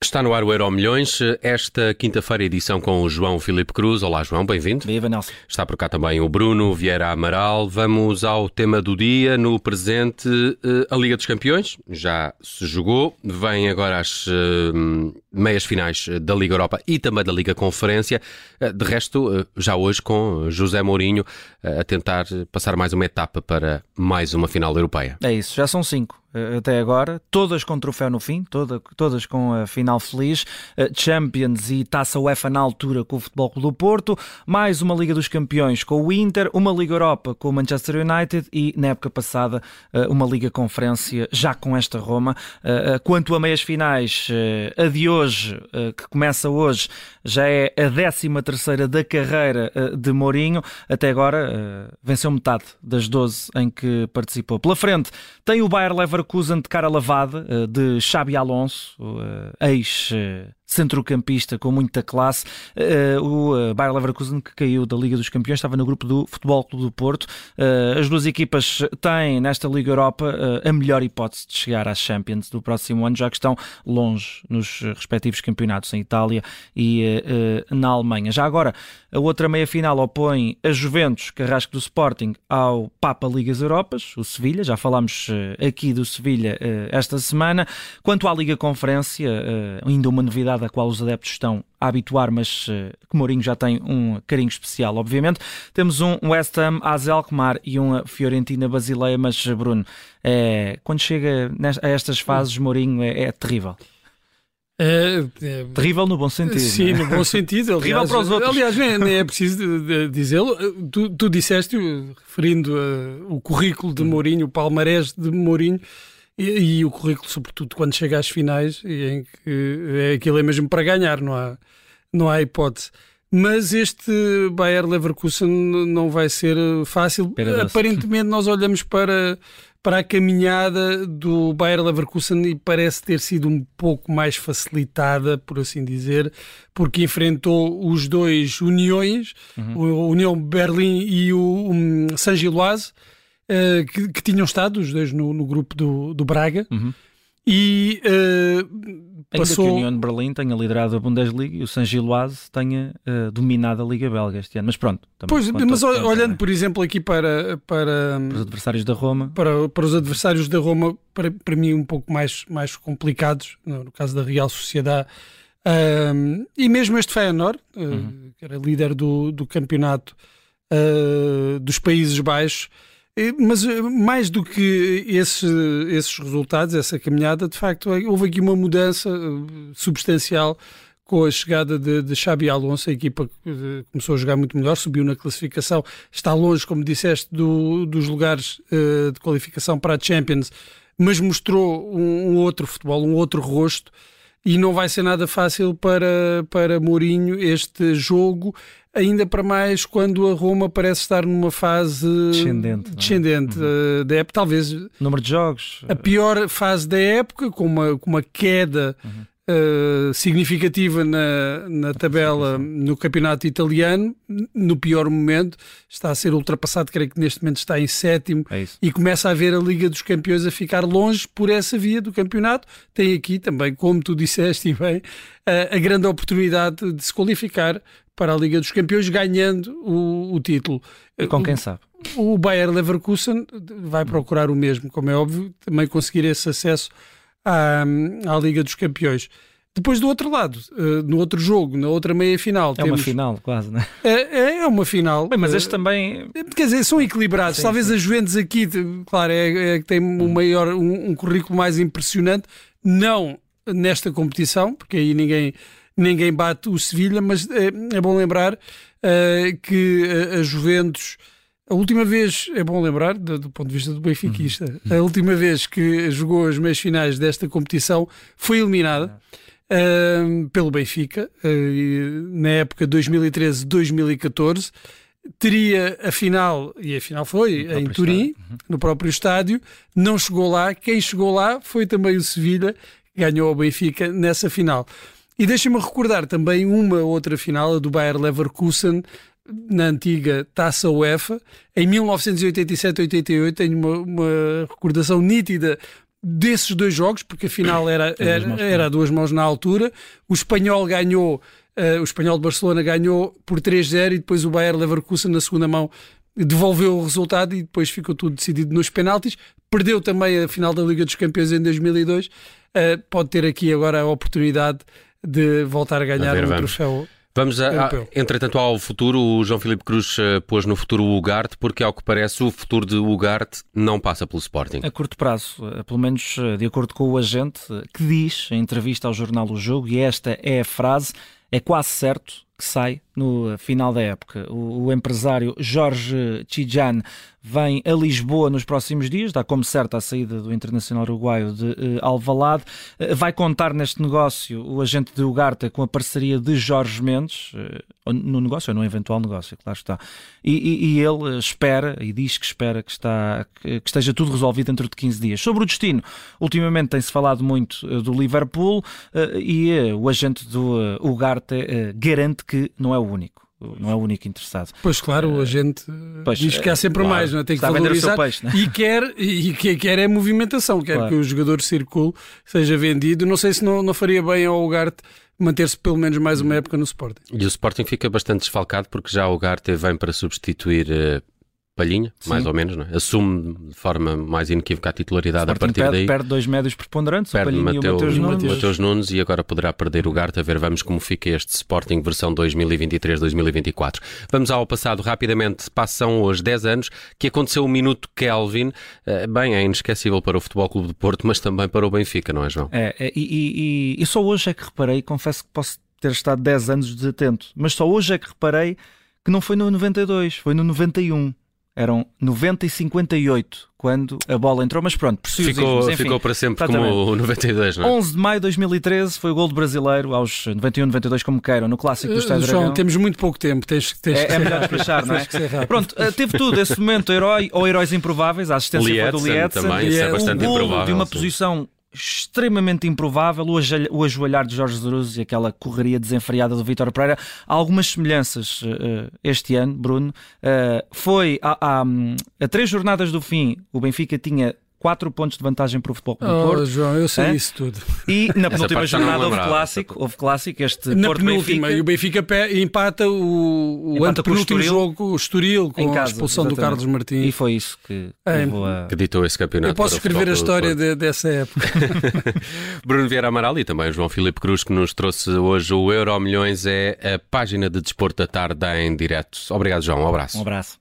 Está no ar o Euro Milhões, esta quinta-feira edição com o João Filipe Cruz. Olá João, bem-vindo. Viva Nelson. Está por cá também o Bruno Vieira Amaral. Vamos ao tema do dia, no presente, eh, a Liga dos Campeões. Já se jogou, vem agora as meias finais da Liga Europa e também da Liga Conferência. Uh, de resto, uh, já hoje com José Mourinho a tentar passar mais uma etapa para mais uma final europeia. É isso, já são cinco. Eh, até agora, todas com troféu no fim, toda, todas com a final feliz, eh, Champions e Taça UEFA na altura com o Futebol Clube do Porto, mais uma Liga dos Campeões com o Inter, uma Liga Europa com o Manchester United e, na época passada, eh, uma Liga Conferência já com esta Roma. Quanto a meias finais, a de hoje, que começa hoje, já é a 13 terceira da carreira de Mourinho, até agora venceu metade das 12 em que participou. Pela frente tem o Bayer Leverkusen de cara lavada, eh, de Xabi Alonso, eh, ex eh, centrocampista com muita classe. Uh, o uh, Bayer Leverkusen, que caiu da Liga dos Campeões, estava no grupo do Futebol Clube do Porto. Uh, as duas equipas têm, nesta Liga Europa, a melhor hipótese de chegar às Champions do próximo ano, já que estão longe nos respectivos campeonatos em Itália e na Alemanha. Já agora, a outra meia-final opõe a Juventus, Carrasco do Sporting, ao Papa Ligas Europas, o Sevilha. Já falámos aqui do Sevilha esta semana. Quanto à Liga Conferência, ainda uma novidade a qual os adeptos estão a habituar, mas uh, que Mourinho já tem um carinho especial, obviamente. Temos um West Ham, AZ Alkmaar e uma Fiorentina Basileia, mas Bruno, é, quando chega a estas fases, Mourinho é, é terrível. É, é, terrível no bom sentido. Sim, no bom sentido. Aliás, terrível para os outros. Aliás, nem, é preciso dizê-lo. Tu, tu disseste, referindo uh, o currículo de Mourinho, o palmarés de Mourinho, e, e, o currículo, sobretudo quando chega às finais, em que é aquilo é mesmo para ganhar, não há, não há hipótese. Mas este Bayer Leverkusen não vai ser fácil. Aparentemente, nós olhamos para, para a caminhada do Bayer Leverkusen e parece ter sido um pouco mais facilitada, por assim dizer, porque enfrentou os dois Uniões, uhum. o União Berlim e o um, San Giloise uh, que, que, tinham estado os dois no, no grupo do, do Braga. Uhum. E uh, passou... Ainda que a União de Berlim tenha liderado a Bundesliga e o San Giloise tenha uh, dominado a Liga Belga este ano. Mas pronto. Pois, mas olhando, por exemplo, aqui para, para, para os adversários da Roma. Para, para os adversários da Roma, para, para mim, um pouco mais, mais complicados, no, no caso da Real Sociedade. Uh, e mesmo este Feyenoord, uhum. que era líder do, do campeonato dos Países Baixos, mas eh, mais do que esse, esses resultados, essa caminhada, de facto, houve aqui uma mudança eh, substancial com a chegada de, de Xabi Alonso, a equipa eh, começou a jogar muito melhor, subiu na classificação, está longe, como disseste, do, dos lugares de qualificação para a Champions, mas mostrou um, um, outro futebol, um outro rosto, e não vai ser nada fácil para, para Mourinho este jogo, ainda para mais quando a Roma parece estar numa fase descendente, é? descendente. Eh, da época, talvez número de jogos, a pior fase da época, com uma, com uma queda uhum. uh, significativa na, na tabela no campeonato italiano, no pior momento, está a ser ultrapassado, creio que neste momento está em sétimo é e começa a ver a Liga dos Campeões a ficar longe por essa via do campeonato. Tem aqui também, como tu disseste e bem, a, a grande oportunidade de se qualificar para a Liga dos Campeões, ganhando o, o título. E com quem sabe? O, o Bayer Leverkusen vai procurar o mesmo, como é óbvio, também conseguir esse acesso à, à Liga dos Campeões. Depois do outro lado, uh, no outro jogo, na outra meia-final. É temos... uma final, quase, não é? É, é uma final. Bem, mas este uh, também. Quer dizer, são equilibrados. Sim, Talvez sim. a Juventus aqui, claro, é, é que tem um, maior, um, um currículo mais impressionante. Não nesta competição, porque aí ninguém ninguém bate o Sevilha, mas é, é bom lembrar uh, que a, a, Juventus. A última vez, é bom lembrar, do, do ponto de vista do benfiquista, uhum. a última vez que jogou as meias finais desta competição foi eliminada uh, pelo Benfica, uh, na época 2013-2014 teria a final, e a final foi em Turim, uhum. no próprio estádio, não chegou lá. Quem chegou lá foi também o Sevilha, ganhou o Benfica nessa final. E deixa-me recordar também uma outra final, a do Bayer Leverkusen, na antiga Taça UEFA, em 1987-88, tenho uma, uma, recordação nítida desses dois jogos, porque a final era, era, era a duas mãos na altura. O espanhol ganhou, uh, o espanhol de Barcelona ganhou por 3-0 e depois o Bayer Leverkusen na segunda mão devolveu o resultado e depois ficou tudo decidido nos penaltis. Perdeu também a final da Liga dos Campeões em 2002. Uh, pode ter aqui agora a oportunidade de voltar a ganhar a um troféu Vamos, a, a, entretanto, ao futuro. O João Filipe Cruz uh, pôs no futuro o Ugarte, porque, ao que parece, o futuro de Ugarte não passa pelo Sporting. A curto prazo, uh, pelo menos uh, de acordo com o agente, que diz em entrevista ao jornal O Jogo, e esta é a frase, é quase certo que sai no final da época. O, o empresário Jorge Chijan vem a Lisboa nos próximos dias, dá como certa a saída do Internacional Uruguaio de uh, Alvalade. Uh, vai contar neste negócio o agente de Ugarte com a parceria de Jorge Mendes, uh, no negócio ou no eventual negócio, claro está. E, e, e, ele espera, e diz que espera que, está, que, que, esteja tudo resolvido dentro de 15 dias. Sobre o destino, ultimamente tem-se falado muito do Liverpool e o agente do Ugarte garante que não é o único não é o único interessado. Pois claro, a gente pois, diz que há sempre claro, mais, não é? tem que valorizar peixe, é? e quer e que quer é movimentação, quer claro. que o jogador circule, seja vendido. Não sei se não, não faria bem ao Ugarte manter-se pelo menos mais uma época no Sporting. E o Sporting fica bastante desfalcado porque já o Ugarte vem para substituir uh, Palhinha, Sim. mais ou menos, é? assume de forma mais inequívoca a titularidade a partir perde, daí. Perde dois médios preponderantes, perde o Palhinha Mateus, e o Mateus Nunes. Mateus Nunes e agora poderá perder o Garta. A ver, vamos como fica este Sporting versão 2023-2024. Vamos ao passado rapidamente. Passam hoje 10 anos que aconteceu o Minuto Kelvin. Eh, bem, é inesquecível para o Futebol Clube de Porto, mas também para o Benfica, não é, João? É, é e, e, e só hoje é que reparei, confesso que posso ter estado 10 anos desatento, mas só hoje é que reparei que não foi no 92, foi no 91 eram 90 e 58 quando a bola entrou, mas pronto, ficou, enfim, ficou para sempre como o 92, não é? 11 de maio de 2013 foi o gol do brasileiro, aos 91, 92, como queiram, no clássico do Estádio uh, João, temos muito pouco tempo, tens, tens é, é melhor despachar, não é? Pronto, uh, teve tudo esse momento, herói ou heróis improváveis, a assistência Lietzen, foi do Lietzen, também, isso é bastante o gol improvável. de uma sim. posição extremamente improvável o ajoelhar de Jorge Jesus e aquela correria desenfreada do Vítor Pereira. Há algumas semelhanças uh, este ano, Bruno. Uh, foi há três jornadas do fim, o Benfica tinha 4 pontos de vantagem para o Futebol Clube oh, Porto. João, eu sei é? isso tudo. E na penúltima jornada houve clássico, houve clássico, este na Porto penúltima, Benfica. e o Benfica empata o, o antepenúltimo jogo, o Estoril, com casa, a expulsão exatamente. do Carlos Martins. E foi isso que é, a... que ditou esse campeonato. Eu posso escrever a história de, dessa época. Bruno Vieira Amaral e também João Filipe Cruz, que nos trouxe hoje o Euro Milhões, é a página de Desporto da Tarde em direto. Obrigado, João. Um abraço. Um abraço.